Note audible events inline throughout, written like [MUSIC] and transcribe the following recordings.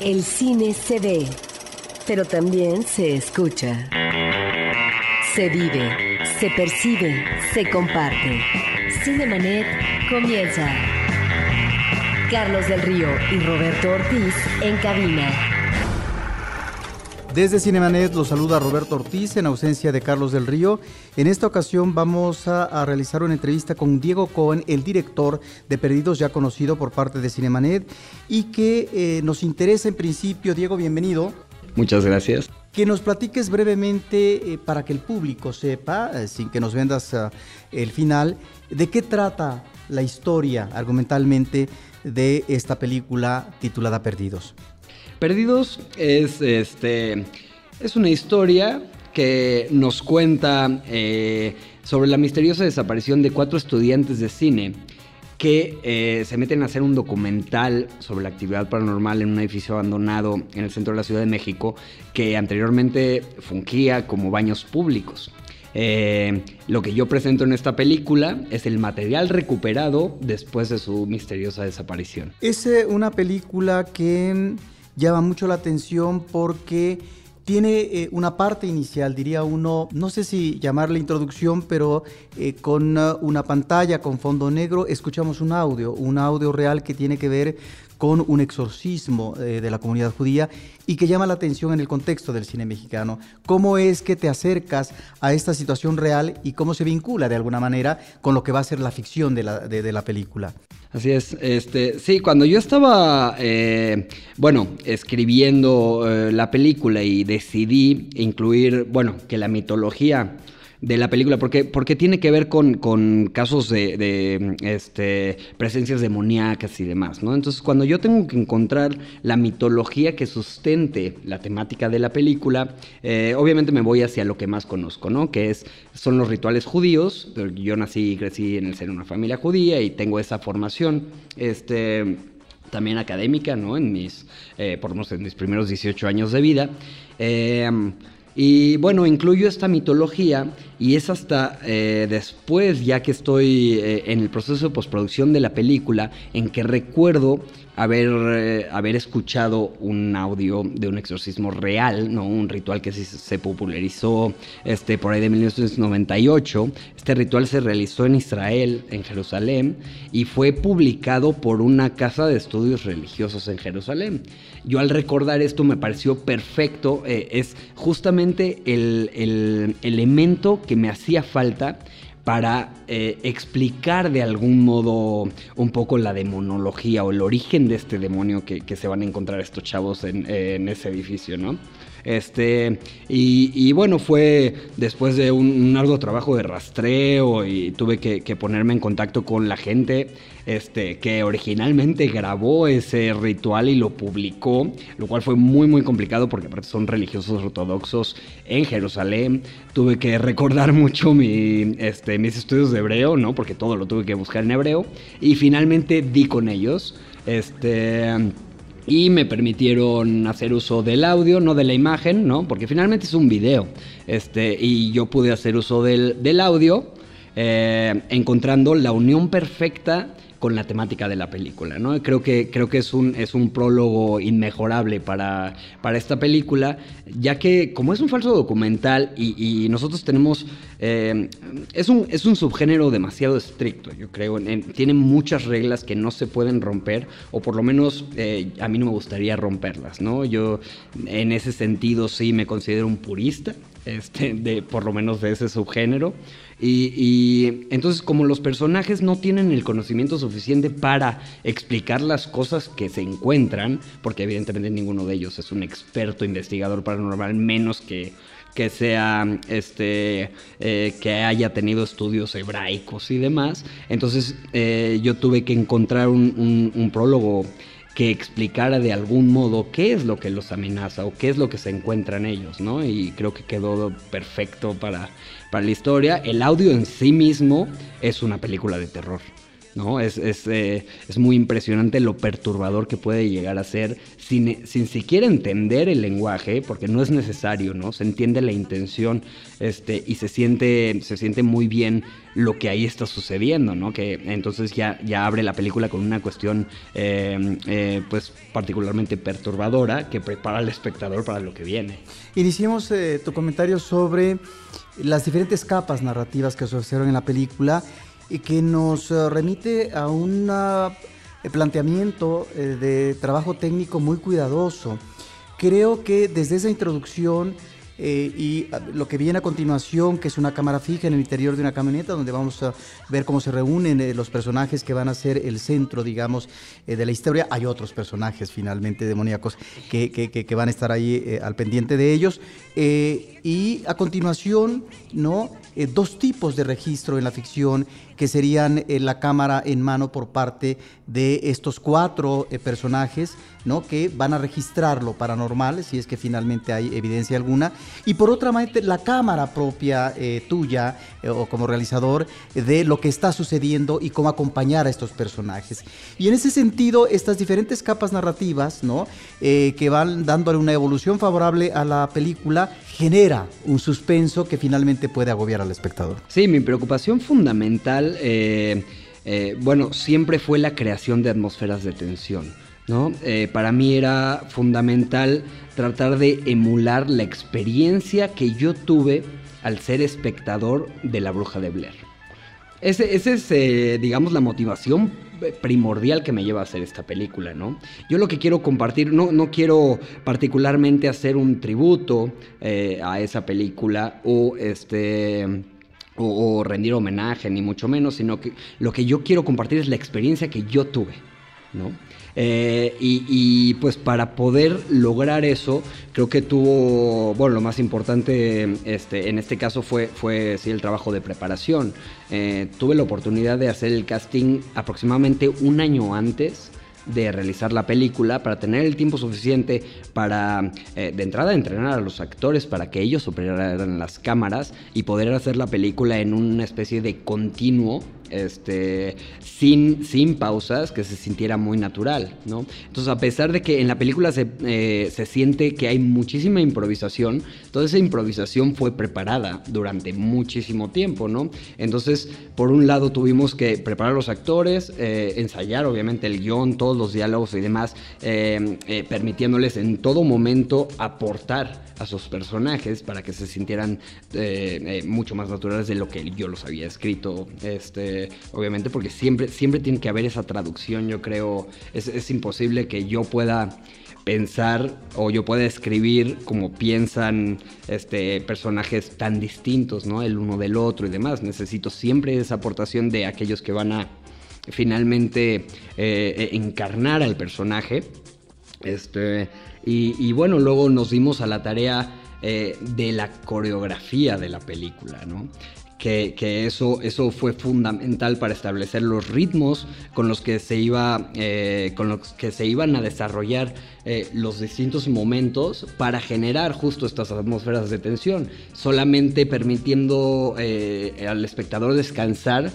El cine se ve, pero también se escucha. Se vive, se percibe, se comparte. Cinemanet comienza. Carlos del Río y Roberto Ortiz en cabina. Desde Cinemanet los saluda Roberto Ortiz en ausencia de Carlos del Río. En esta ocasión vamos a, a, realizar una entrevista con Diego Cohen, el director de Perdidos, ya conocido por parte de Cinemanet, y que eh, nos interesa en principio. Diego, bienvenido. Muchas gracias. Que nos platiques brevemente eh, para que el público sepa, eh, sin que nos vendas el final, de qué trata la historia argumentalmente de esta película titulada Perdidos. Perdidos es, este, es una historia que nos cuenta eh, sobre la misteriosa desaparición de cuatro estudiantes de cine que eh, se meten a hacer un documental sobre la actividad paranormal en un edificio abandonado en el centro de la Ciudad de México que anteriormente fungía como baños públicos. Eh, lo que yo presento en esta película es el material recuperado después de su misteriosa desaparición. Es una película que llama mucho la atención porque tiene eh, una parte inicial, diría uno, no sé si llamarle introducción, pero eh, con uh, una pantalla con fondo negro escuchamos un audio, un audio real que tiene que ver con un exorcismo eh, de la comunidad judía y que llama la atención en el contexto del cine mexicano. ¿Cómo es que te acercas a esta situación real y cómo se vincula de alguna manera con lo que va a ser la ficción de la película? Así es, este, sí, cuando yo estaba, eh, bueno, escribiendo eh, la película y decidí incluir, bueno, que la mitología de la película, porque, porque tiene que ver con, con casos de, de, este, presencias demoníacas y demás, ¿no? Entonces, cuando yo tengo que encontrar la mitología que sustente la temática de la película, eh, obviamente me voy hacia lo que más conozco, ¿no? Que es, son los rituales judíos. Yo nací y crecí en el de una familia judía y tengo esa formación, este también académica, ¿no? En mis, eh, por lo menos en mis primeros 18 años de vida. Eh, y bueno, incluyo esta mitología y es hasta eh, después, ya que estoy eh, en el proceso de postproducción de la película, en que recuerdo haber, eh, haber escuchado un audio de un exorcismo real, ¿no? un ritual que sí se popularizó este, por ahí de 1998. Este ritual se realizó en Israel, en Jerusalén, y fue publicado por una casa de estudios religiosos en Jerusalén. Yo al recordar esto me pareció perfecto, eh, es justamente el, el elemento que me hacía falta para eh, explicar de algún modo un poco la demonología o el origen de este demonio que, que se van a encontrar estos chavos en, en ese edificio, ¿no? Este, y, bueno, fue después de un, arduo trabajo de rastreo y tuve que, que, ponerme en contacto con la gente este, que originalmente grabó ese ritual y lo publicó, lo cual fue muy muy complicado porque aparte son religiosos ortodoxos en Jerusalén. Tuve que recordar mucho mi, este, mis estudios de hebreo, ¿no? Porque todo lo tuve que buscar en hebreo. Y finalmente di con ellos. Este y me permitieron hacer uso del audio, no de la imagen, ¿no? Porque finalmente es un video. Este, y yo pude hacer uso del, del audio, eh, encontrando la unión perfecta con la temática de la película, ¿no? Creo que, creo que es, un, es un prólogo inmejorable para, para esta película, ya que como es un falso documental y, nosotros tenemos... Eh, es, un, es un subgénero demasiado estricto, yo creo, en, tiene muchas reglas que no se pueden romper, o por lo menos eh, a mí no me gustaría romperlas, ¿no? Yo en ese sentido sí me considero un purista, este, de, por lo menos de ese subgénero. Y, y, entonces como los personajes no tienen el conocimiento suficiente para explicar las cosas que se encuentran, porque evidentemente ninguno de ellos es un experto investigador paranormal, menos que que sea este eh, que haya tenido estudios hebraicos y demás entonces eh, yo tuve que encontrar un, un, un prólogo que explicara de algún modo qué es lo que los amenaza o qué es lo que se encuentran ellos, ¿no? Y creo que quedó perfecto para, para la historia. El audio en sí mismo es una película de terror. ¿No? Es, es, eh, es, muy impresionante lo perturbador que puede llegar a ser sin, sin, siquiera entender el lenguaje, porque no es necesario, ¿no? Se entiende la intención este, y se siente, se siente muy bien lo que ahí está sucediendo, ¿no? Que entonces ya, ya abre la película con una cuestión, eh, eh, pues, particularmente perturbadora que prepara al espectador para lo que viene. Iniciemos tu comentario sobre las diferentes capas narrativas que se observan en la película y que nos eh, remite a un eh, planteamiento eh, de trabajo técnico muy cuidadoso. Creo que desde esa introducción eh, y ah, lo que viene a continuación, que es una cámara fija en el interior de una camioneta, donde vamos a ver cómo se reúnen los personajes que van a ser el centro, digamos, de la historia. Hay otros personajes finalmente demoníacos que, que, que van a estar ahí al pendiente de ellos. y a continuación, ¿no? dos tipos de registro en la ficción que serían la cámara en mano por parte de estos cuatro personajes, ¿no? Que van a registrar lo paranormal, si es que finalmente hay evidencia alguna, y por otra parte la cámara propia eh, tuya eh, o como realizador de lo que está sucediendo y cómo acompañar a estos personajes. Y en ese sentido, estas diferentes capas narrativas, ¿no? Eh, que van dándole una evolución favorable a la película, genera un suspenso que finalmente puede agobiar al espectador. Sí, mi preocupación fundamental, bueno, siempre fue la creación de atmósferas de tensión. ¿no? para mí era fundamental tratar de emular la experiencia que yo tuve al ser espectador de La Bruja de Blair. Esa es, eh, digamos, la motivación primordial que me lleva a hacer esta película, ¿no? Yo lo que quiero compartir, no, no quiero particularmente hacer un tributo eh, a esa película o este... o, rendir homenaje, ni mucho menos, sino que lo que yo quiero compartir es la experiencia que yo tuve, ¿no? Eh, y, pues para poder lograr eso, creo que tuvo, bueno, lo más importante este, en este caso fue, fue sí, el trabajo de preparación. Eh, tuve la oportunidad de hacer el casting aproximadamente un año antes de realizar la película para tener el tiempo suficiente para eh, de entrada entrenar a los actores para que ellos operaran las cámaras y poder hacer la película en una especie de continuo este, sin, sin pausas, que se sintiera muy natural, ¿no? Entonces, a pesar de que en la película se, eh, se, siente que hay muchísima improvisación, toda esa improvisación fue preparada durante muchísimo tiempo, ¿no? Entonces, por un lado tuvimos que preparar a los actores, eh, ensayar obviamente el guion, todos los diálogos y demás, eh, permitiéndoles en todo momento aportar a sus personajes para que se sintieran mucho más naturales de lo que yo los había escrito, este, obviamente, porque siempre, siempre tiene que haber esa traducción, yo creo, es, imposible que yo pueda pensar o yo pueda escribir como piensan este, personajes tan distintos, ¿no? El uno del otro y demás. Necesito siempre esa aportación de aquellos que van a finalmente eh, encarnar al personaje. Este, y, bueno, luego nos dimos a la tarea eh, de la coreografía de la película, ¿no? Que, eso, eso fue fundamental para establecer los ritmos con los que se, iba, eh, con los que se iban a desarrollar eh, los distintos momentos para generar justo estas atmósferas de tensión, solamente permitiendo eh, al espectador descansar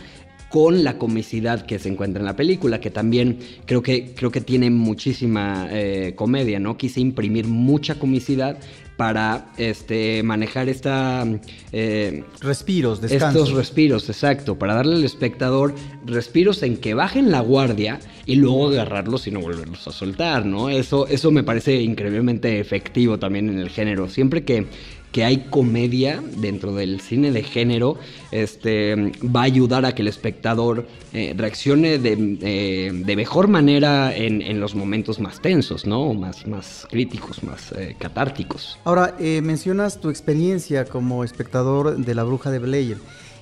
con la comicidad que se encuentra en la película, que también creo que, creo que tiene muchísima comedia, ¿no? Quise imprimir mucha comicidad para este, manejar esta... Eh, respiros, descansos. Estos respiros, exacto, para darle al espectador respiros en que bajen la guardia y luego agarrarlos y no volverlos a soltar, ¿no? Eso, eso me parece increíblemente efectivo también en el género. Siempre que que hay comedia dentro del cine de género, este, va a ayudar a que el espectador eh, reaccione eh, de, mejor manera en, los momentos más tensos, ¿no? Más, más críticos, más eh, catárticos. Ahora, mencionas tu experiencia como espectador de La Bruja de Blair.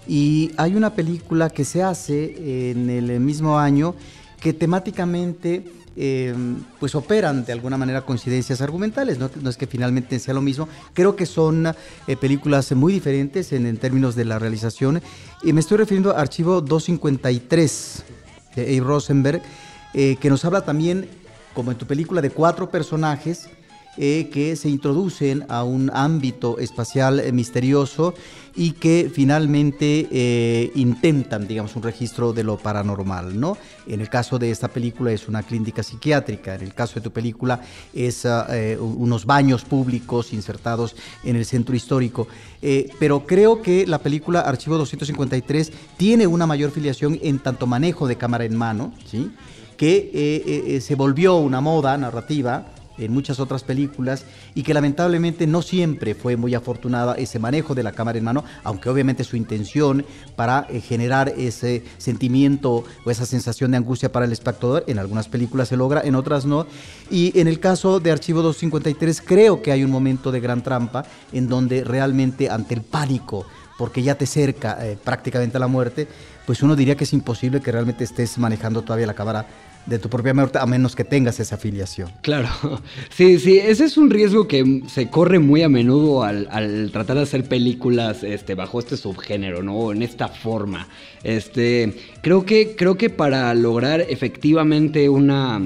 Y hay una película que se hace en el mismo año que temáticamente eh, pues operan de alguna manera coincidencias argumentales, ¿no? es que finalmente sea lo mismo, creo que son eh, películas muy diferentes en, términos de la realización, y me estoy refiriendo a Archivo 253 de Abe Rosenberg, eh, que nos habla también, como en tu película, de cuatro personajes eh, que se introducen a un ámbito espacial eh, misterioso y que finalmente eh, intentan, digamos, un registro de lo paranormal, ¿no? En el caso de esta película es una clínica psiquiátrica, en el caso de tu película es ah, unos baños públicos insertados en el centro histórico. pero creo que la película Archivo 253 tiene una mayor filiación en tanto manejo de cámara en mano, ¿sí? que se volvió una moda narrativa en muchas otras películas y que lamentablemente no siempre fue muy afortunada ese manejo de la cámara en mano, aunque obviamente su intención para eh, generar ese sentimiento o esa sensación de angustia para el espectador, en algunas películas se logra, en otras no. Y en el caso de Archivo 253 creo que hay un momento de gran trampa en donde realmente ante el pánico, porque ya te cerca eh, prácticamente a la muerte, pues uno diría que es imposible que realmente estés manejando todavía la cámara de tu propia muerte, a menos que tengas esa afiliación. Claro, [LAUGHS] sí, sí, ese es un riesgo que se corre muy a menudo al, tratar de hacer películas este, bajo este subgénero, ¿no? En esta forma. Este, creo, que, creo que para lograr efectivamente una,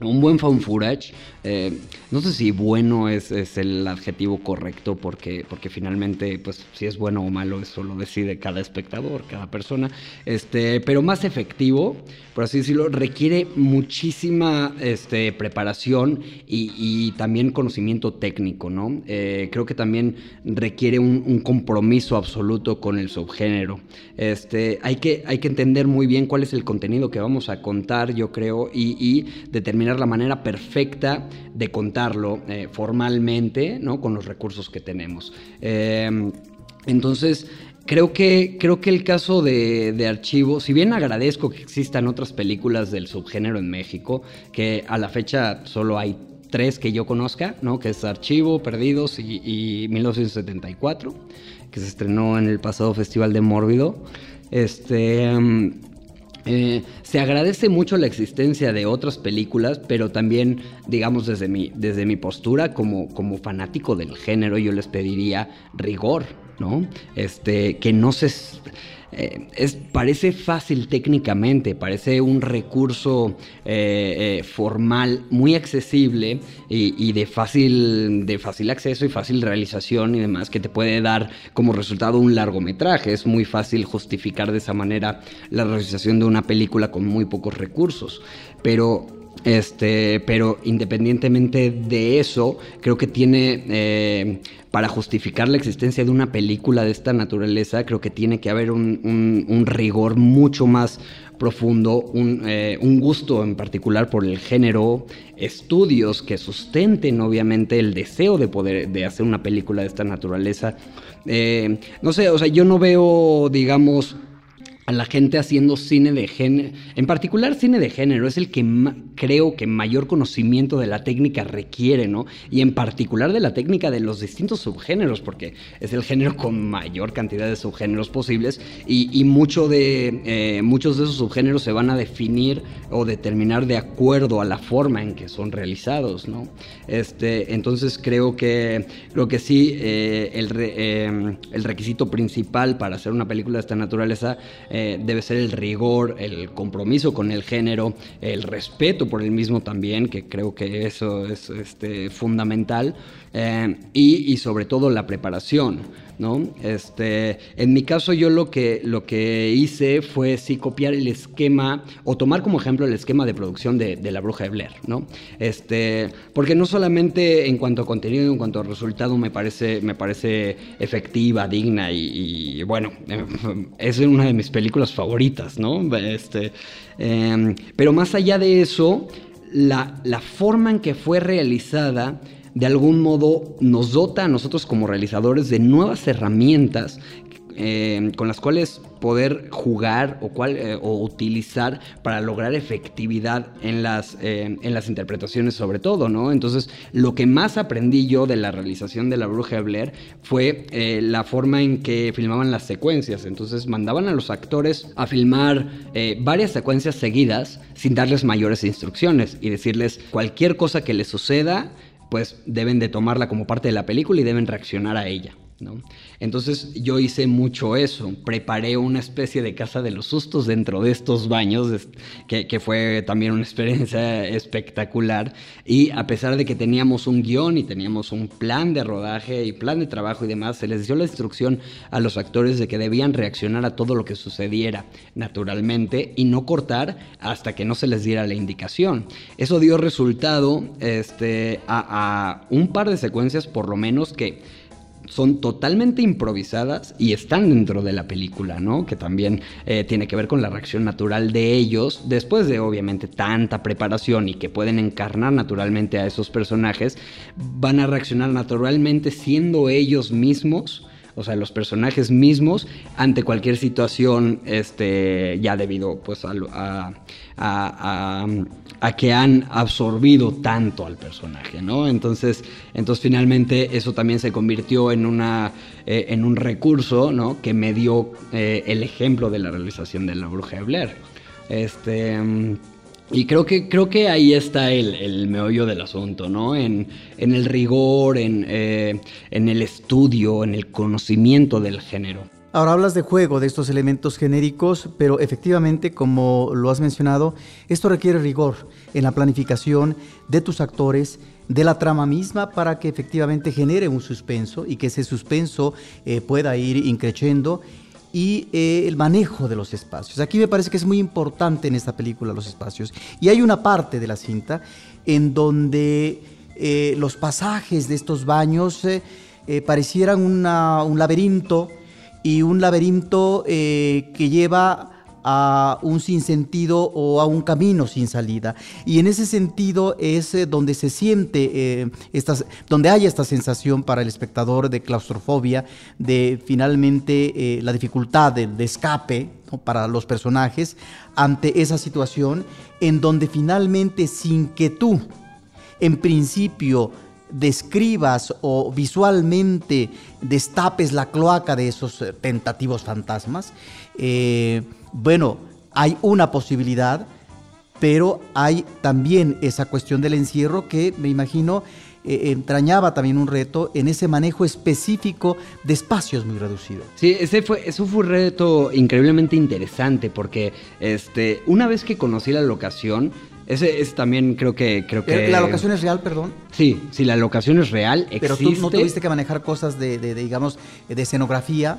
un buen found footage, eh, no sé si bueno es, el adjetivo correcto porque, porque finalmente, pues si es bueno o malo, eso lo decide cada espectador, cada persona. Este, pero más efectivo, por así decirlo, requiere muchísima este, preparación y, también conocimiento técnico, ¿no? Eh, creo que también requiere un, compromiso absoluto con el subgénero. Este, hay, que, hay que entender muy bien cuál es el contenido que vamos a contar, yo creo, y, y determinar la manera perfecta de eh, formalmente, ¿no? Con los recursos que tenemos. Em, entonces, creo que, creo que el caso de, Archivo, si bien agradezco que existan otras películas del subgénero en México, que a la fecha solo hay tres que yo conozca, ¿no? Que es Archivo, Perdidos y, y 1974, que se estrenó en el pasado Festival de Mórbido. Este... Eh, se agradece mucho la existencia de otras películas, pero también, digamos, desde mi, desde mi postura como, como fanático del género, yo les pediría rigor, ¿no? Este, que no se eh, es, parece fácil técnicamente, parece un recurso eh, eh, formal muy accesible y, de, fácil, de fácil acceso y fácil realización y demás, que te puede dar como resultado un largometraje. Es muy fácil justificar de esa manera la realización de una película con muy pocos recursos. Pero este, pero independientemente de eso, creo que tiene, eh, para justificar la existencia de una película de esta naturaleza, creo que tiene que haber un, rigor mucho más profundo, eh, un, gusto en particular por el género, estudios que sustenten obviamente el deseo de poder de hacer una película de esta naturaleza. Eh, no sé, o sea, yo no veo, digamos, a la gente haciendo cine de género, en particular cine de género, es el que creo que mayor conocimiento de la técnica requiere, ¿no? Y en particular de la técnica de los distintos subgéneros, porque es el género con mayor cantidad de subgéneros posibles y, mucho de, eh, muchos de esos subgéneros se van a definir o determinar de acuerdo a la forma en que son realizados, ¿no? Este, entonces creo que, creo que sí, eh, el, eh, el requisito principal para hacer una película de esta naturaleza eh, debe ser el rigor, el compromiso con el género, el respeto por el mismo también, que creo que eso es este, fundamental, eh, y, sobre todo la preparación. ¿No? Este, en mi caso yo lo que, lo que hice fue sí copiar el esquema o tomar como ejemplo el esquema de producción de, La Bruja de Blair, ¿no? Este, porque no solamente en cuanto a contenido, en cuanto a resultado me parece, me parece efectiva, digna y, bueno, [LAUGHS] es una de mis películas favoritas, ¿no? Este, em, pero más allá de eso, la, la forma en que fue realizada de algún modo nos dota a nosotros como realizadores de nuevas herramientas eh, con las cuales poder jugar o, eh, o, utilizar para lograr efectividad en las, eh, en las interpretaciones sobre todo, ¿no? Entonces, lo que más aprendí yo de la realización de La Bruja de Blair fue la forma en que filmaban las secuencias. Entonces, mandaban a los actores a filmar varias secuencias seguidas sin darles mayores instrucciones y decirles cualquier cosa que les suceda, pues deben de tomarla como parte de la película y deben reaccionar a ella. Entonces yo hice mucho eso, preparé una especie de casa de los sustos dentro de estos baños, que, fue también una experiencia espectacular, y a pesar de que teníamos un guion y teníamos un plan de rodaje y plan de trabajo y demás, se les dio la instrucción a los actores de que debían reaccionar a todo lo que sucediera naturalmente y no cortar hasta que no se les diera la indicación. Eso dio resultado este, a un par de secuencias por lo menos que son totalmente improvisadas y están dentro de la película, ¿no? Que también eh, tiene que ver con la reacción natural de ellos, después de obviamente tanta preparación y que pueden encarnar naturalmente a esos personajes, van a reaccionar naturalmente siendo ellos mismos o sea, los personajes mismos ante cualquier situación, este, ya debido pues a, a, que han absorbido tanto al personaje, ¿no? Entonces, entonces finalmente eso también se convirtió en, una, eh, en un recurso, ¿no? Que me dio eh, el ejemplo de la realización de La Bruja de Blair. Este... Y creo que, creo que ahí está el, meollo del asunto, ¿no? En, el rigor, eh, en, el estudio, en el conocimiento del género. Ahora hablas de juego, de estos elementos genéricos, pero efectivamente, como lo has mencionado, esto requiere rigor en la planificación de tus actores, de la trama misma, para que efectivamente genere un suspenso y que ese suspenso eh, pueda ir increciendo y eh, el manejo de los espacios. Aquí me parece que es muy importante en esta película los espacios. Y hay una parte de la cinta en donde eh, los pasajes de estos baños eh, parecieran un laberinto y un laberinto que lleva a un sinsentido o a un camino sin salida. Y en ese sentido es eh, donde se siente, eh, donde hay esta sensación para el espectador de claustrofobia, de finalmente eh, la dificultad de, escape para los personajes ante esa situación, en donde finalmente sin que tú, en principio, describas o visualmente destapes la cloaca de esos tentativos fantasmas, bueno, hay una posibilidad, pero hay también esa cuestión del encierro que me imagino eh, entrañaba también un reto en ese manejo específico de espacios muy reducidos. Sí, ese fue, eso fue un reto increíblemente interesante porque este, una vez que conocí la locación, ese es también creo que creo que la locación es real, perdón. Sí, sí la locación es real. Pero tú no tuviste que manejar cosas de digamos de escenografía.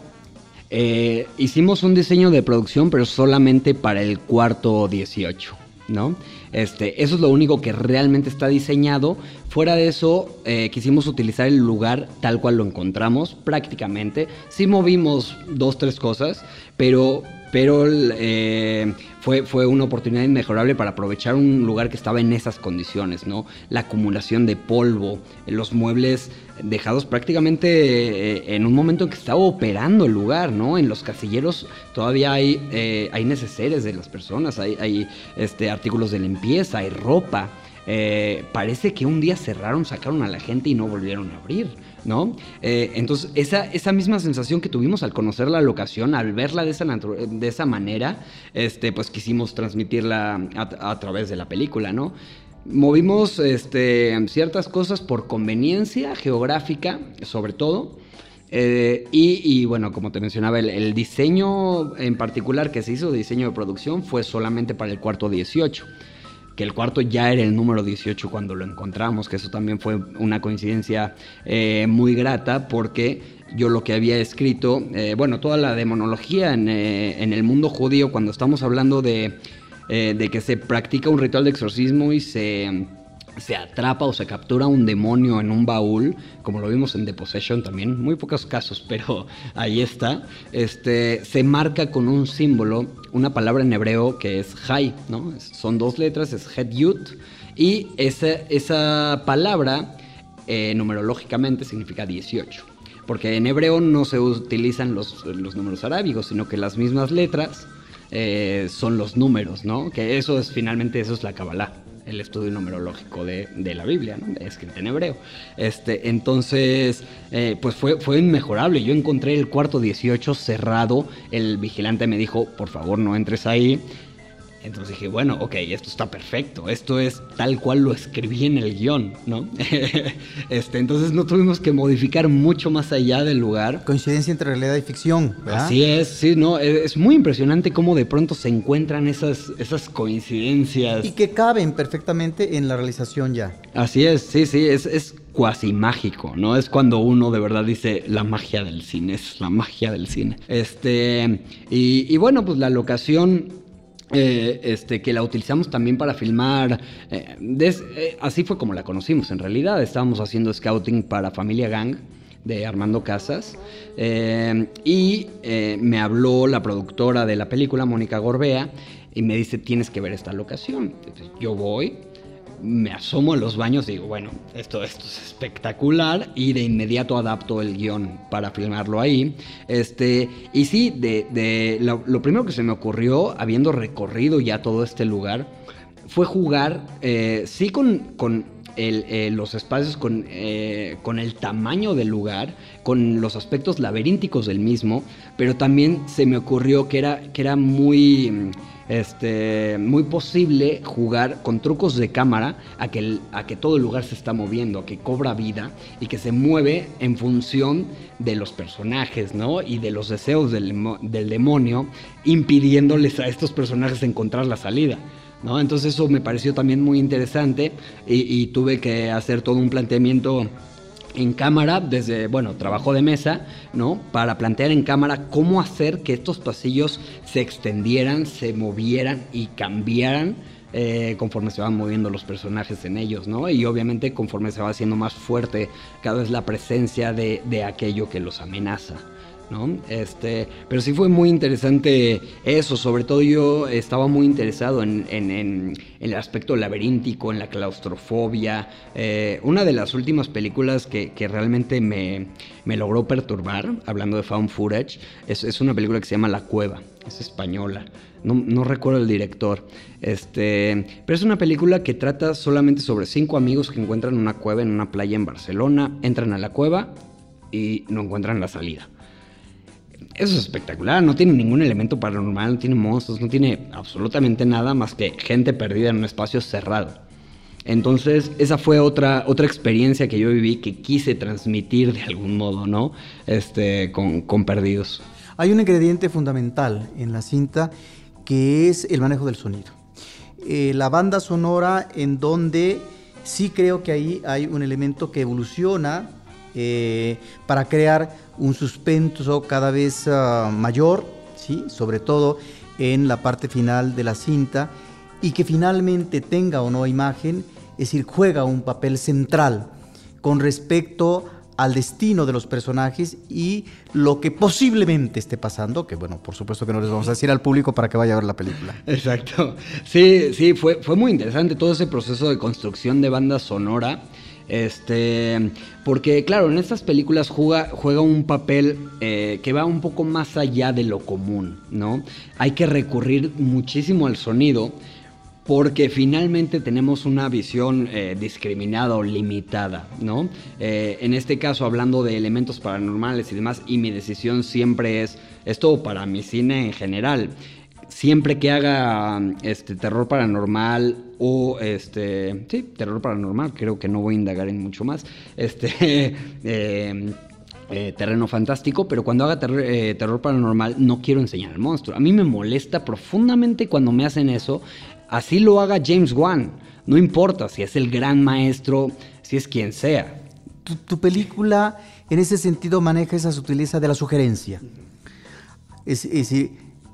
Eh, hicimos un diseño de producción, pero solamente para el cuarto 18, ¿no? Este, eso es lo único que realmente está diseñado. Fuera de eso, eh, quisimos utilizar el lugar tal cual lo encontramos, prácticamente. Sí movimos dos, tres cosas, pero, pero eh, fue, fue una oportunidad inmejorable para aprovechar un lugar que estaba en esas condiciones, ¿no? La acumulación de polvo, los muebles dejados prácticamente eh, en un momento en que estaba operando el lugar, ¿no? En los casilleros todavía hay, eh, hay neceseres de las personas, hay, hay este, artículos de limpieza, hay ropa. Eh, parece que un día cerraron, sacaron a la gente y no volvieron a abrir. ¿no? Eh, entonces, esa, esa misma sensación que tuvimos al conocer la locación, al verla de esa, de esa manera, este, pues quisimos transmitirla a, través de la película, ¿no? Movimos este, ciertas cosas por conveniencia geográfica, sobre todo. Eh, y, bueno, como te mencionaba, el, el, diseño en particular que se hizo, de diseño de producción, fue solamente para el cuarto 18 que el cuarto ya era el número 18 cuando lo encontramos, que eso también fue una coincidencia eh, muy grata porque yo lo que había escrito, eh, bueno, toda la demonología en, eh, en, el mundo judío, cuando estamos hablando de, de que se practica un ritual de exorcismo y se se atrapa o se captura un demonio en un baúl, como lo vimos en The Possession también, muy pocos casos, pero [LAUGHS] ahí está, este, se marca con un símbolo, una palabra en hebreo que es Hay, ¿no? Son dos letras, es Het Yut, y esa, esa palabra eh, numerológicamente significa 18. Porque en hebreo no se utilizan los, los números arábigos, sino que las mismas letras eh, son los números, ¿no? Que eso es finalmente, eso es la Kabbalah el estudio numerológico de, la Biblia, ¿no? escrita en hebreo. Este, entonces, eh, pues fue, fue inmejorable. Yo encontré el cuarto 18 cerrado, el vigilante me dijo, por favor no entres ahí. Entonces dije, bueno, ok, esto está perfecto, esto es tal cual lo escribí en el guion, ¿no? [LAUGHS] este, entonces no tuvimos que modificar mucho más allá del lugar. Coincidencia entre realidad y ficción, ¿verdad? Así es, sí, no, es muy impresionante cómo de pronto se encuentran esas, esas coincidencias. Y que caben perfectamente en la realización ya. Así es, sí, sí, es, es cuasi mágico, ¿no? Es cuando uno de verdad dice la magia del cine, es la magia del cine. Este, y, y bueno, pues la locación eh, este, que la utilizamos también para filmar. Eh, eh, así fue como la conocimos en realidad. Estábamos haciendo scouting para Familia Gang de Armando Casas y me habló la productora de la película, Mónica Gorbea, y me dice, tienes que ver esta locación. yo voy, me asomo a los baños y digo, bueno, esto, esto es espectacular y de inmediato adapto el guion para filmarlo ahí. Este, y sí, de, lo, primero que se me ocurrió, habiendo recorrido ya todo este lugar, fue jugar, eh, sí con, con eh, los espacios, con, eh, con el tamaño del lugar, con los aspectos laberínticos del mismo, pero también se me ocurrió que era, que era muy este, muy posible jugar con trucos de cámara a que, todo el lugar se está moviendo, que cobra vida y que se mueve en función de los personajes, ¿no? Y de los deseos del, demonio, impidiéndoles a estos personajes encontrar la salida. Entonces eso me pareció también muy interesante y tuve que hacer todo un planteamiento en cámara, desde, bueno, trabajo de mesa, ¿no? Para plantear en cámara cómo hacer que estos pasillos se extendieran, se movieran y cambiaran eh, conforme se van moviendo los personajes en ellos, ¿no? Y obviamente conforme se va haciendo más fuerte cada vez la presencia de, de aquello que los amenaza. ¿No? Este, pero sí fue muy interesante eso, sobre todo yo estaba muy interesado en, el aspecto laberíntico, en la claustrofobia. Eh, una de las últimas películas que, realmente me, logró perturbar, hablando de found footage, es, una película que se llama La Cueva, es española. No, recuerdo el director. Este, pero es una película que trata solamente sobre cinco amigos que encuentran una cueva en una playa en Barcelona, entran a la cueva y no encuentran la salida eso es espectacular, no tiene ningún elemento paranormal, no tiene monstruos, no tiene absolutamente nada más que gente perdida en un espacio cerrado. Entonces, esa fue otra, otra experiencia que yo viví que quise transmitir de algún modo, ¿no? Este, con, con Perdidos. Hay un ingrediente fundamental en la cinta que es el manejo del sonido. Eh, la banda sonora en donde sí creo que ahí hay un elemento que evoluciona eh, para crear un suspenso cada vez ah, mayor, ¿sí? sobre todo en la parte final de la cinta, y que finalmente tenga o no imagen, es decir, juega un papel central con respecto al destino de los personajes y lo que posiblemente esté pasando, que bueno, por supuesto que no les vamos a decir al público para que vaya a ver la película. [LAUGHS] Exacto. Sí, sí, fue, fue muy interesante todo ese proceso de construcción de banda sonora. Este, porque claro, en estas películas juega, juega un papel eh, que va un poco más allá de lo común, ¿no? Hay que recurrir muchísimo al sonido porque finalmente tenemos una visión eh, discriminada o limitada, ¿no? Eh, en este caso, hablando de elementos paranormales y demás, y mi decisión siempre es, esto para mi cine en general, siempre que haga este terror paranormal o este sí terror paranormal creo que no voy a indagar en mucho más este [LAUGHS] em, eh, terreno fantástico, pero cuando haga eh, terror paranormal no quiero enseñar al monstruo. A mí me molesta profundamente cuando me hacen eso. Así lo haga James Wan. No importa si es el gran maestro, si es quien sea. Tu, película en ese sentido maneja esa sutileza de la sugerencia. Es,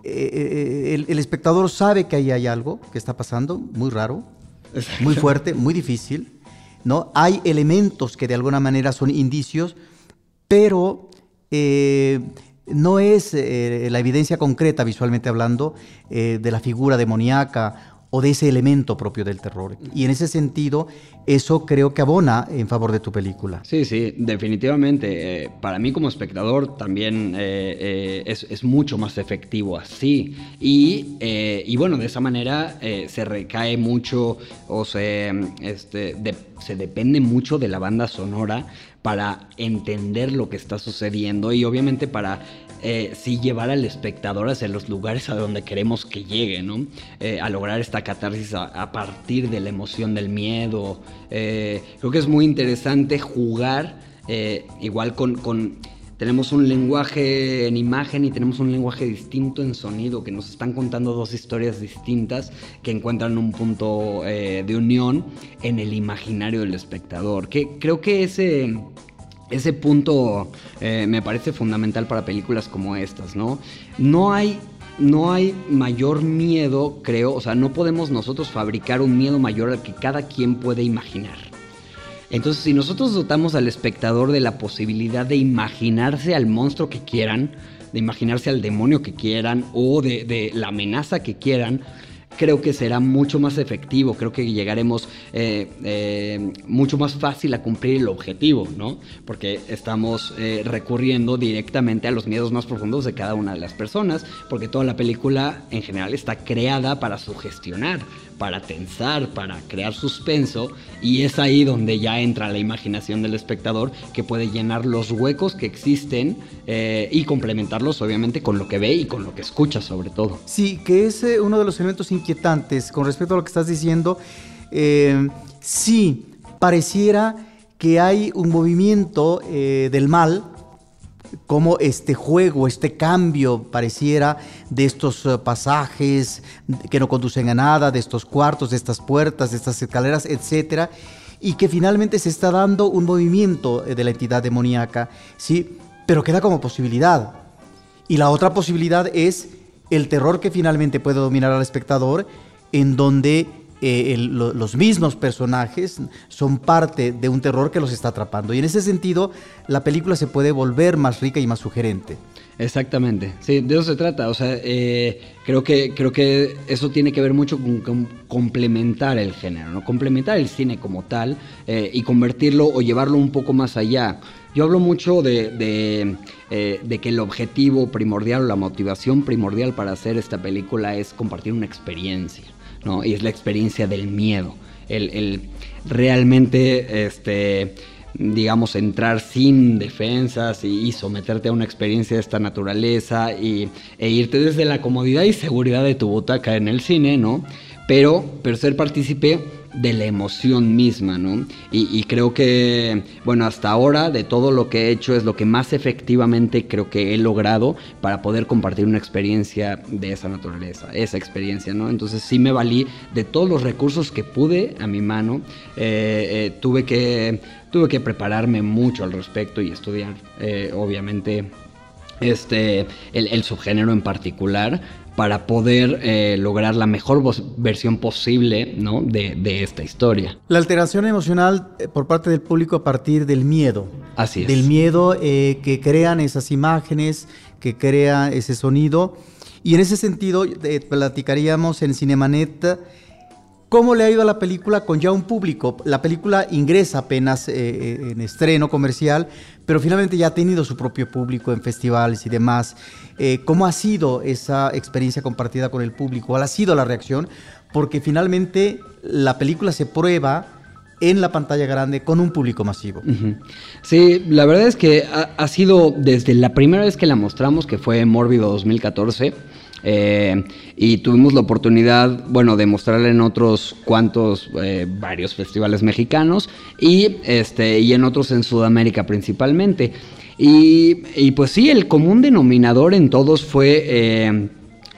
eh, eh, el, espectador sabe que ahí hay algo que está pasando, muy raro, muy fuerte, muy difícil, ¿no? Hay elementos que de alguna manera son indicios, pero eh, no es la evidencia concreta, visualmente hablando, de la figura demoníaca o de ese elemento propio del terror. Y en ese sentido, eso creo que abona en favor de tu película. Sí, sí, definitivamente. Eh, para mí como espectador también eh, eh, es, mucho más efectivo así. Y, y bueno, de esa manera se recae mucho o se... Este, se depende mucho de la banda sonora para entender lo que está sucediendo y obviamente para eh, sí llevar al espectador hacia los lugares a donde queremos que llegue, ¿no? Eh, a lograr esta catarsis a, partir de la emoción del miedo. Eh, creo que es muy interesante jugar igual con tenemos un lenguaje en imagen y tenemos un lenguaje distinto en sonido, que nos están contando dos historias distintas que encuentran un punto de unión en el imaginario del espectador. Que creo que ese, ese punto eh, me parece fundamental para películas como estas, ¿no? No hay no hay mayor miedo, creo, o sea, no podemos nosotros fabricar un miedo mayor al que cada quien puede imaginar. Entonces, si nosotros dotamos al espectador de la posibilidad de imaginarse al monstruo que quieran, de imaginarse al demonio que quieran o de, la amenaza que quieran, creo que será mucho más efectivo, creo que llegaremos eh, eh, mucho más fácil a cumplir el objetivo, ¿no? Porque estamos eh, recurriendo directamente a los miedos más profundos de cada una de las personas, porque toda la película en general está creada para sugestionar, para tensar, para crear suspenso, y es ahí donde ya entra la imaginación del espectador que puede llenar los huecos que existen eh, y complementarlos obviamente con lo que ve y con lo que escucha sobre todo. Sí, que es eh, uno de los elementos inquietantes con respecto a lo que estás diciendo. Eh, sí, pareciera que hay un movimiento del mal, cómo este juego, este cambio pareciera de estos eh, pasajes que no conducen a nada, de estos cuartos, de estas puertas, de estas escaleras, etcétera, y que finalmente se está dando un movimiento eh, de la entidad demoníaca, ¿sí? Pero queda como posibilidad. Y la otra posibilidad es el terror que finalmente puede dominar al espectador, en donde eh, los mismos personajes son parte de un terror que los está atrapando. Y en ese sentido, la película se puede volver más rica y más sugerente. Exactamente, sí, de eso se trata. O sea, eh, creo, que, creo que eso tiene que ver mucho con, complementar el género, ¿no? Complementar el cine como tal eh, y convertirlo o llevarlo un poco más allá. Yo hablo mucho de, de, que el objetivo primordial o la motivación primordial para hacer esta película es compartir una experiencia. Y es la experiencia del miedo. El, realmente, este, digamos, entrar sin defensas y, someterte a una experiencia de esta naturaleza y, e irte desde la comodidad y seguridad de tu butaca en el cine, ¿no? Pero, pero ser partícipe de la emoción misma, ¿no? Y, creo que, bueno, hasta ahora de todo lo que he hecho es lo que más efectivamente creo que he logrado para poder compartir una experiencia de esa naturaleza, esa experiencia, ¿no? Entonces sí me valí de todos los recursos que pude a mi mano, eh, eh, tuve, que, tuve que prepararme mucho al respecto y estudiar, eh, obviamente, este, el, el subgénero en particular para poder eh, lograr la mejor versión posible ¿no? de, esta historia. La alteración emocional eh, por parte del público a partir del miedo. Así es. Del miedo eh, que crean esas imágenes, que crea ese sonido. Y en ese sentido, platicaríamos en Cinemanet ¿Cómo le ha ido a la película con ya un público? La película ingresa apenas en estreno comercial, pero finalmente ya ha tenido su propio público en festivales y demás. Eh, ¿Cómo ha sido esa experiencia compartida con el público? ¿Cuál ha sido la reacción? Porque finalmente la película se prueba en la pantalla grande con un público masivo. Sí, la verdad es que ha, sido desde la primera vez que la mostramos, que fue Mórbido 2014, eh, y tuvimos la oportunidad, bueno, de mostrarla en otros cuantos, eh, varios festivales mexicanos y, este, y en otros en Sudamérica principalmente. Y, pues sí, el común denominador en todos fue... Eh,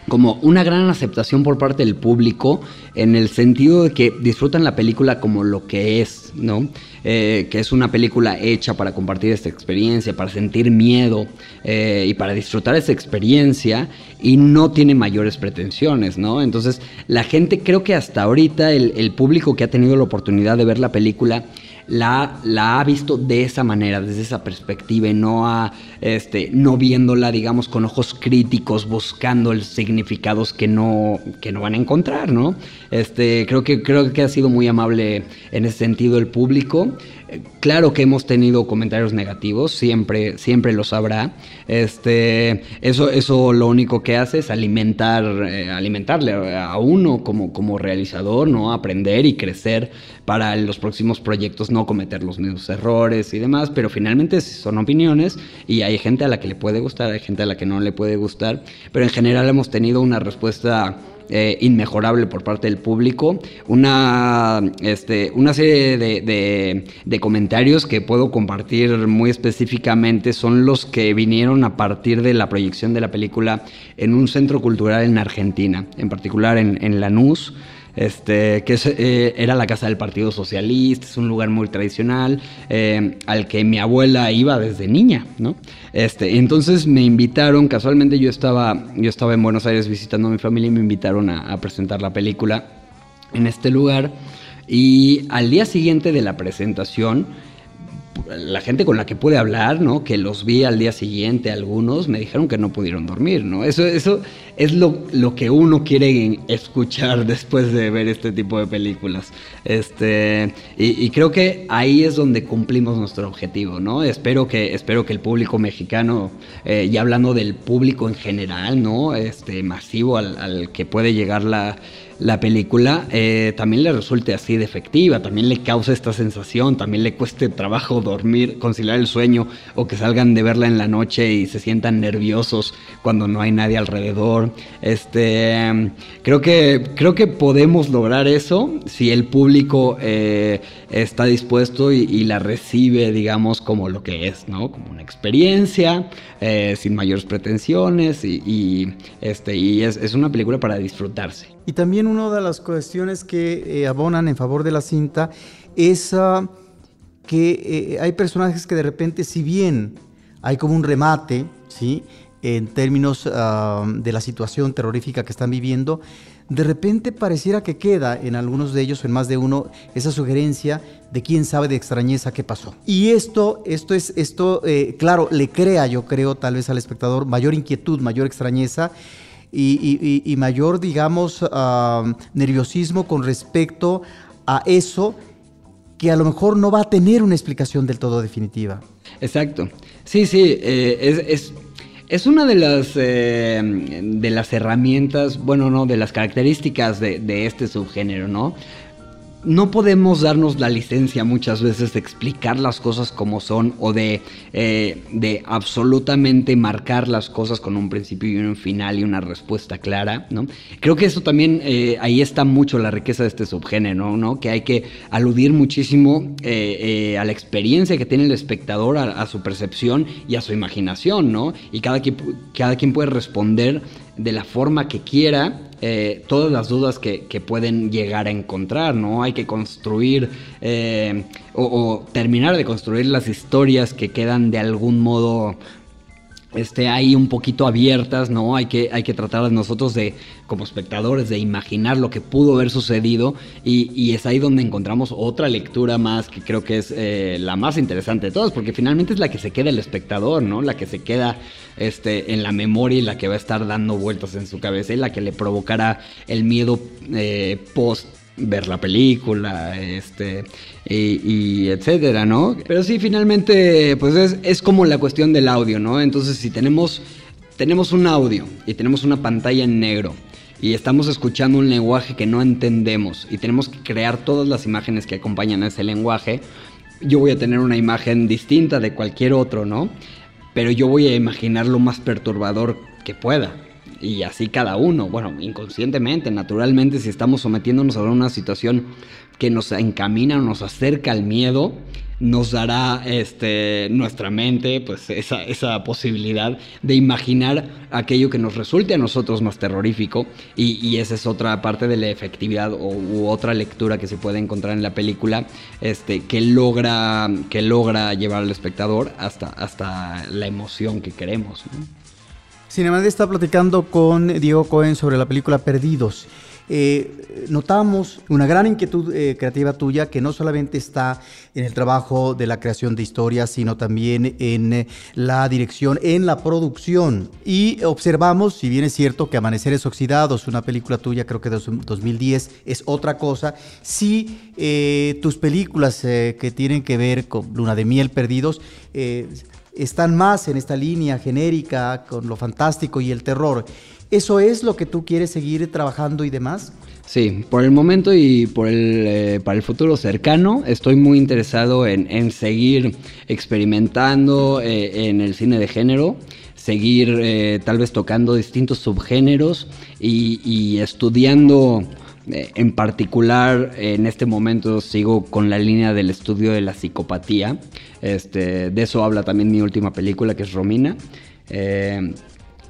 como una gran aceptación por parte del público en el sentido de que disfrutan la película como lo que es, ¿no? Eh, que es una película hecha para compartir esta experiencia, para sentir miedo eh, y para disfrutar esa experiencia y no tiene mayores pretensiones, ¿no? Entonces la gente creo que hasta ahorita el, el público que ha tenido la oportunidad de ver la película la, ha visto de esa manera, desde esa perspectiva y no, ha, este, no viéndola, digamos, con ojos críticos, buscando el significados que no, que no van a encontrar, ¿no? Este, creo, que, creo que ha sido muy amable en ese sentido el público. Claro que hemos tenido comentarios negativos, siempre, siempre los habrá. Este, eso, eso lo único que hace es alimentar, eh, alimentarle a uno como, como realizador, ¿no? Aprender y crecer para los próximos proyectos, no cometer los mismos errores y demás, pero finalmente son opiniones y hay gente a la que le puede gustar, hay gente a la que no le puede gustar, pero en general hemos tenido una respuesta eh, inmejorable por parte del público. Una, este, una serie de, comentarios que puedo compartir muy específicamente son los que vinieron a partir de la proyección de la película en un centro cultural en Argentina, en particular en Lanús este, que eh, era la casa del Partido Socialista, es un lugar muy tradicional, eh, al que mi abuela iba desde niña, ¿no? Este, entonces me invitaron, casualmente yo estaba, yo estaba en Buenos Aires visitando a mi familia y me invitaron a presentar la película en este lugar. Y al día siguiente de la presentación, la gente con la que pude hablar, ¿no? Que los vi al día siguiente, algunos, me dijeron que no pudieron dormir, ¿no? Eso, eso es lo, lo que uno quiere escuchar [LAUGHS] después de ver este tipo de películas. Este, y, creo que ahí es donde cumplimos nuestro objetivo, ¿no? Espero que, espero que el público mexicano, eh, ya hablando del público en general, ¿no? Este, masivo al, al que puede llegar la la película eh, también le resulte así de efectiva, también le causa esta sensación, también le cueste trabajo dormir, conciliar el sueño o que salgan de verla en la noche y se sientan nerviosos cuando no hay nadie alrededor. Este, creo que creo que podemos lograr eso si el público eh, está dispuesto y, la recibe, digamos, como lo que es, ¿no? Como una experiencia eh, sin mayores pretensiones y, este y es, es una película para disfrutarse. Y también una de las cuestiones que eh, abonan en favor de la cinta es ah, que eh, hay personajes que de repente, si bien hay como un remate, ¿sí? En términos de la situación terrorífica que están viviendo, de repente pareciera que queda en algunos de ellos, en más de uno, esa sugerencia de quién sabe de extrañeza qué pasó. Y esto, esto es, esto, eh, claro, le crea, yo creo, tal vez al espectador mayor inquietud, mayor extrañeza y, mayor, digamos, nerviosismo con respecto a eso que a lo mejor no va a tener una explicación del todo definitiva. Exacto. Sí, sí, eh, es, es, una de las, eh, de las herramientas, bueno, no, de las características de, de este subgénero, ¿no? No podemos darnos la licencia muchas veces de explicar las cosas como son o de, eh, de absolutamente marcar las cosas con un principio y un final y una respuesta clara, ¿no? Creo que eso también, eh, ahí está mucho la riqueza de este subgénero, ¿no? Que hay que aludir muchísimo eh, a la experiencia que tiene el espectador, a, su percepción y a su imaginación, ¿no? Y cada, cada quien puede responder de la forma que quiera eh, todas las dudas que, pueden llegar a encontrar, ¿no? Hay que construir eh, o, terminar de construir las historias que quedan de algún modo este, ahí un poquito abiertas, ¿no? Hay que, hay que tratar nosotros de, como espectadores, de imaginar lo que pudo haber sucedido y, es ahí donde encontramos otra lectura más que creo que es eh, la más interesante de todas, porque finalmente es la que se queda el espectador, ¿no? La que se queda este, en la memoria y la que va a estar dando vueltas en su cabeza y la que le provocará el miedo eh, post ver la película, este, y, etcétera, ¿no? Pero sí, finalmente, pues es, es, como la cuestión del audio, ¿no? Entonces, si tenemos, tenemos un audio y tenemos una pantalla en negro y estamos escuchando un lenguaje que no entendemos y tenemos que crear todas las imágenes que acompañan a ese lenguaje, yo voy a tener una imagen distinta de cualquier otro, ¿no? Pero yo voy a imaginar lo más perturbador que pueda y así cada uno, bueno, inconscientemente, naturalmente, si estamos sometiéndonos a una situación que nos encamina, nos acerca al miedo, nos dará este, nuestra mente pues esa, esa, posibilidad de imaginar aquello que nos resulte a nosotros más terrorífico y, esa es otra parte de la efectividad o, u otra lectura que se puede encontrar en la película este, que, logra, que logra llevar al espectador hasta, hasta la emoción que queremos. Cinemanet está platicando con Diego Cohen sobre la película Perdidos. eh, notamos una gran inquietud eh, creativa tuya que no solamente está en el trabajo de la creación de historias, sino también en eh, la dirección, en la producción. Y observamos, si bien es cierto que Amaneceres Oxidados, una película tuya, creo que de 2010, es otra cosa, si tus películas que tienen que ver con Luna de Miel Perdidos, están más en esta línea genérica con lo fantástico y el terror. ¿Eso es lo que tú quieres seguir trabajando y demás? Sí, por el momento y por el, eh, para el futuro cercano estoy muy interesado en, seguir experimentando eh, en el cine de género, seguir eh, tal vez tocando distintos subgéneros y estudiando en particular, en este momento sigo con la línea del estudio de la psicopatía. Este, de eso habla también mi última película, que es Romina, eh,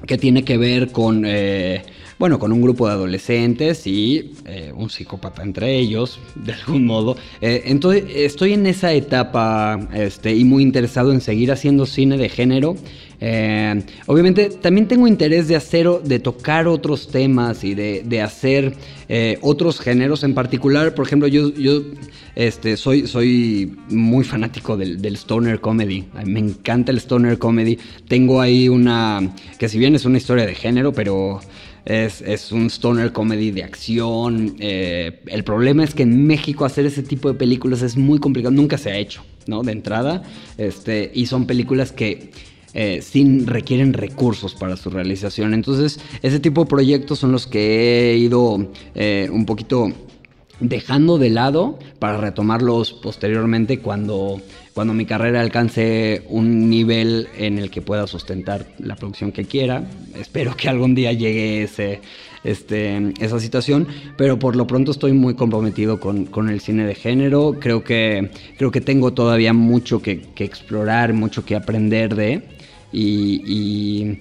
que tiene que ver con, eh, bueno, con un grupo de adolescentes y eh, un psicópata entre ellos, [LAUGHS] de algún modo. entonces, estoy en esa etapa este, y muy interesado en seguir haciendo cine de género. Eh, obviamente también tengo interés de hacer, de tocar otros temas y de, hacer eh, otros géneros en particular. Por ejemplo, yo, este, soy muy fanático del, stoner comedy. Me encanta el stoner comedy. Tengo ahí una, que si bien es una historia de género, pero... Es, un stoner comedy de acción. Eh, el problema es que en México hacer ese tipo de películas es muy complicado. Nunca se ha hecho, ¿no? De entrada. Este, y son películas que eh, sin requieren recursos para su realización. Entonces, ese tipo de proyectos son los que he ido eh, un poquito dejando de lado para retomarlos posteriormente cuando, cuando mi carrera alcance un nivel en el que pueda sustentar la producción que quiera. Espero que algún día llegue ese, este, esa situación, pero por lo pronto estoy muy comprometido con, el cine de género. Creo que, creo que tengo todavía mucho que, explorar, mucho que aprender de y,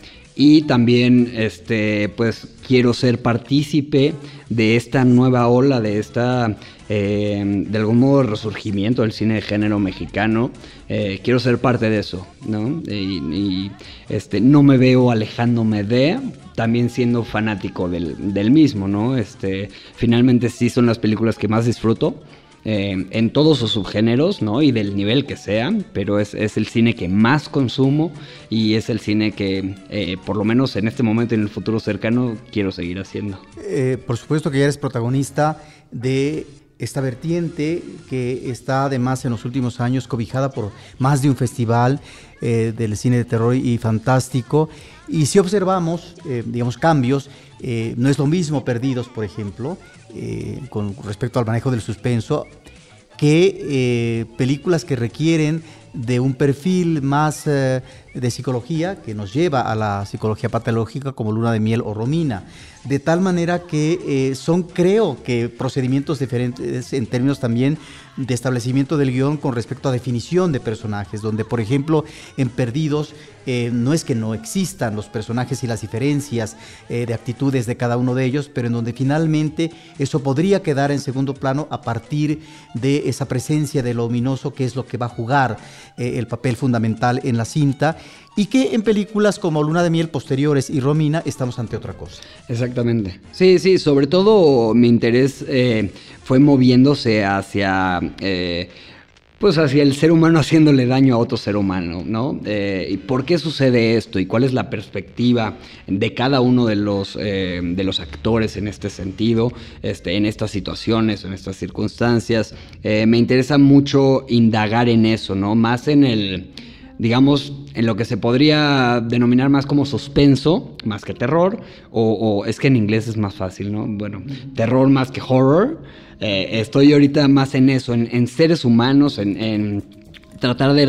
también este, pues quiero ser partícipe de esta nueva ola, de esta, eh, de algún modo, resurgimiento del cine de género mexicano. Eh, quiero ser parte de eso, ¿no? Y, este, no me veo alejándome de, también siendo fanático del, del mismo, ¿no? Este, finalmente sí son las películas que más disfruto. Eh, en todos sus subgéneros, ¿no? Y del nivel que sea, pero es, el cine que más consumo y es el cine que, eh, por lo menos en este momento, en el futuro cercano, quiero seguir haciendo. Eh, por supuesto que ya eres protagonista de esta vertiente que está además en los últimos años cobijada por más de un festival del cine de terror y fantástico. Y si observamos, digamos, cambios, no es lo mismo Perdidos, por ejemplo, eh, con respecto al manejo del suspenso que eh, películas que requieren de un perfil más eh, de psicología que nos lleva a la psicología patológica como Luna de Miel o Romina. De tal manera que son, creo que, procedimientos diferentes en términos también de establecimiento del guion con respecto a definición de personajes, donde, por ejemplo, en Perdidos eh, no es que no existan los personajes y las diferencias eh, de actitudes de cada uno de ellos, pero en donde finalmente eso podría quedar en segundo plano a partir de esa presencia de lo ominoso que es lo que va a jugar eh, el papel fundamental en la cinta y que en películas como Luna de Miel posteriores y Romina estamos ante otra cosa. Exactamente. Sí, sí, sobre todo mi interés fue moviéndose hacia pues hacia el ser humano haciéndole daño a otro ser humano, ¿no? Eh, ¿Y por qué sucede esto? ¿Y cuál es la perspectiva de cada uno de los, eh, de los actores en este sentido, este, en estas situaciones, en estas circunstancias? Eh, me interesa mucho indagar en eso, ¿no? Más en el, digamos, en lo que se podría denominar más como suspenso, más que terror, o, o es que en inglés es más fácil, ¿no? Bueno, terror más que horror. Eh, estoy ahorita más en eso, en, seres humanos, en, tratar de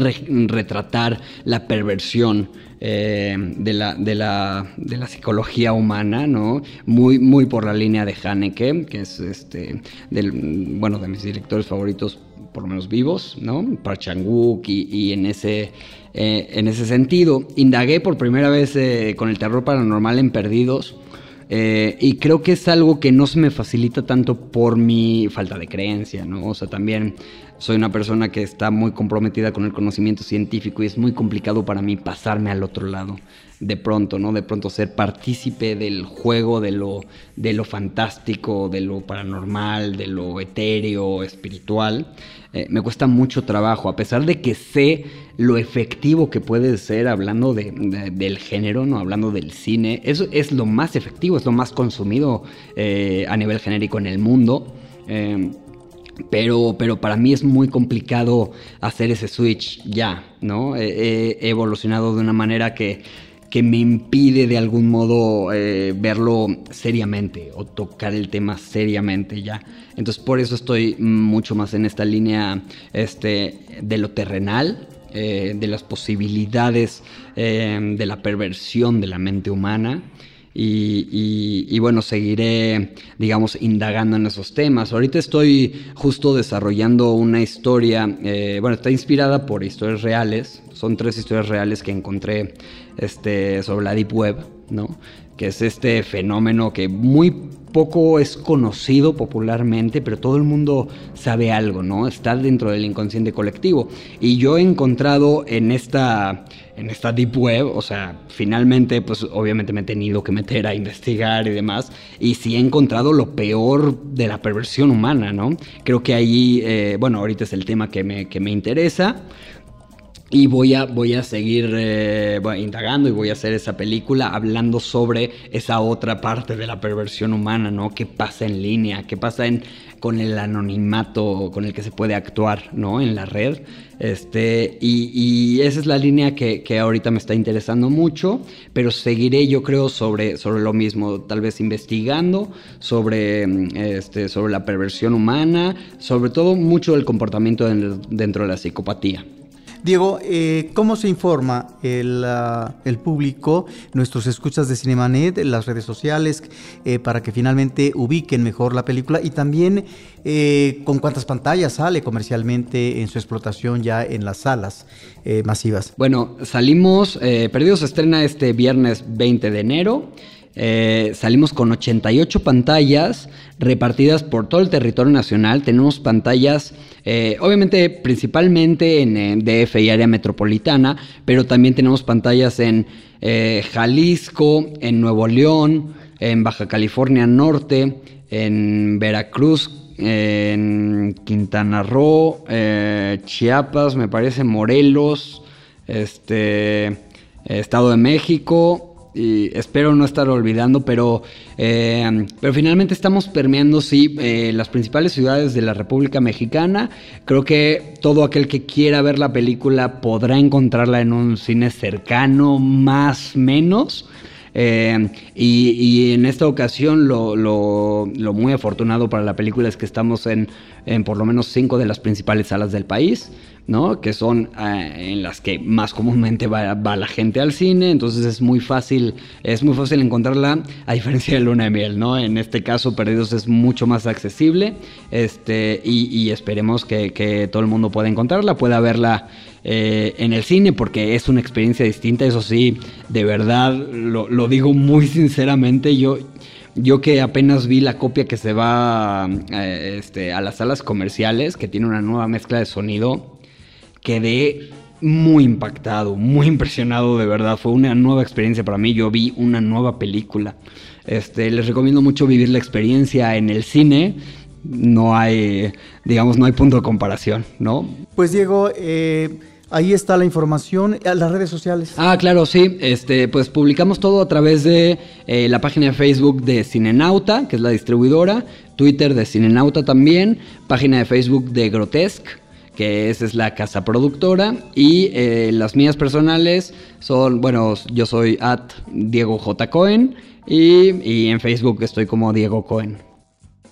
retratar la perversión eh, de, la, de, la, de, la, psicología humana, ¿no? Muy, muy por la línea de Haneke, que es este, del, bueno, de mis directores favoritos, por lo menos vivos, ¿no? Park Chan-wook y, en ese... Eh, en ese sentido, indagué por primera vez con el terror paranormal en Perdidos, eh, y creo que es algo que no se me facilita tanto por mi falta de creencia, ¿no? O sea, también soy una persona que está muy comprometida con el conocimiento científico y es muy complicado para mí pasarme al otro lado. De pronto, ¿no? De pronto ser partícipe del juego, de lo, de lo fantástico, de lo paranormal, de lo etéreo, espiritual. Eh, me cuesta mucho trabajo, a pesar de que sé lo efectivo que puede ser hablando del género, no hablando del cine. Eso es lo más efectivo, es lo más consumido eh, a nivel genérico en el mundo. Eh, pero, pero para mí es muy complicado hacer ese switch ya, ¿no? He, evolucionado de una manera que, que, me impide de algún modo eh, verlo seriamente o tocar el tema seriamente ya. Entonces por eso estoy mucho más en esta línea este, de lo terrenal, eh, de las posibilidades eh, de la perversión de la mente humana y, bueno, seguiré, digamos, indagando en esos temas. Ahorita estoy justo desarrollando una historia, bueno, está inspirada por historias reales, son tres historias reales que encontré este, sobre la Deep Web, ¿no? Que es este fenómeno que muy poco es conocido popularmente, pero todo el mundo sabe algo, ¿no? Está dentro del inconsciente colectivo. Y yo he encontrado en esta, en esta deep web, o sea, finalmente, pues obviamente me he tenido que meter a investigar y demás, y sí he encontrado lo peor de la perversión humana, ¿no? Creo que ahí, eh, bueno, ahorita es el tema que me, que me interesa. Y voy a, voy a seguir eh, indagando y voy a hacer esa película hablando sobre esa otra parte de la perversión humana, ¿no? ¿Qué pasa en línea? ¿Qué pasa en, con el anonimato con el que se puede actuar, ¿no? En la red. Este, y, esa es la línea que, ahorita me está interesando mucho, pero seguiré yo creo sobre, sobre lo mismo, tal vez investigando sobre, este, sobre la perversión humana, sobre todo mucho el comportamiento dentro de la psicopatía. Diego, eh, ¿cómo se informa el, ah, público, nuestros escuchas de Cinemanet, las redes sociales, eh, para que finalmente ubiquen mejor la película? Y también eh, con cuántas pantallas sale comercialmente en su explotación ya en las salas masivas. Bueno, salimos, Perdidos se estrena este viernes 20 de enero. Eh, salimos con 88 pantallas repartidas por todo el territorio nacional. Tenemos pantallas, eh, obviamente principalmente en, DF y área metropolitana, pero también tenemos pantallas en eh, Jalisco, en Nuevo León, en Baja California Norte, en Veracruz, en Quintana Roo, Chiapas, me parece, Morelos, este, Estado de México, y espero no estar olvidando, pero, eh, pero finalmente estamos permeando, sí, eh, las principales ciudades de la República Mexicana. Creo que todo aquel que quiera ver la película podrá encontrarla en un cine cercano, más menos. Eh, y, en esta ocasión lo, muy afortunado para la película es que estamos en, en por lo menos cinco de las principales salas del país. ¿No? Que son eh, en las que más comúnmente va, la gente al cine, entonces es muy fácil, es muy fácil encontrarla, a diferencia de Luna de Miel, ¿no? En este caso, Perdidos es mucho más accesible, este, y, esperemos que, todo el mundo pueda encontrarla, pueda verla eh, en el cine, porque es una experiencia distinta, eso sí, de verdad, lo, digo muy sinceramente, yo yo que apenas vi la copia que se va eh, este, a las salas comerciales, que tiene una nueva mezcla de sonido, quedé muy impactado, muy impresionado de verdad. Fue una nueva experiencia para mí. Yo vi una nueva película. Este, les recomiendo mucho vivir la experiencia en el cine. No hay, digamos, no hay punto de comparación, ¿no? Pues Diego, eh, ahí está la información, las redes sociales. Ah, claro, sí. Este, pues publicamos todo a través de eh, la página de Facebook de Cinenauta, que es la distribuidora, Twitter de Cinenauta también, página de Facebook de Grotesque que esa es la casa productora. Y eh, las mías personales son, bueno, yo soy at Diego J. Cohen y, y en Facebook estoy como Diego Cohen.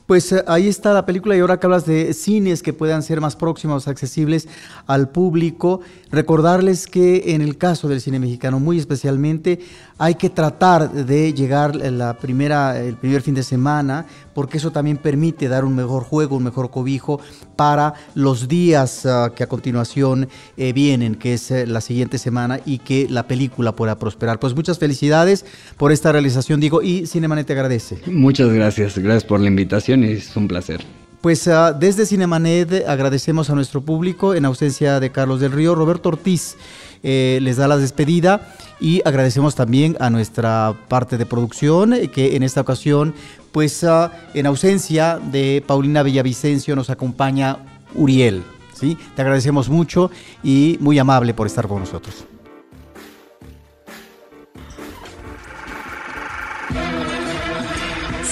Pues eh, ahí está la película y ahora que hablas de cines que puedan ser más próximos, accesibles al público, recordarles que en el caso del cine mexicano muy especialmente hay que tratar de llegar la primera, el primer fin de semana porque eso también permite dar un mejor juego, un mejor cobijo para los días ah, que a continuación eh, vienen, que es eh, la siguiente semana y que la película pueda prosperar. Pues muchas felicidades por esta realización, digo, y Cinemanet te agradece. Muchas gracias, gracias por la invitación y es un placer. Pues ah, desde Cinemanet agradecemos a nuestro público en ausencia de Carlos del Río. Roberto Ortiz eh, les da la despedida y agradecemos también a nuestra parte de producción eh, que en esta ocasión, pues ah, en ausencia de Paulina Villavicencio nos acompaña Uriel. ¿sí? Te agradecemos mucho y muy amable por estar con nosotros.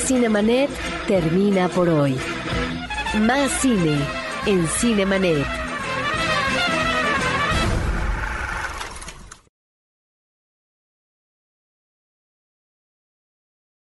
Cinemanet termina por hoy. Más cine en Cinemanet.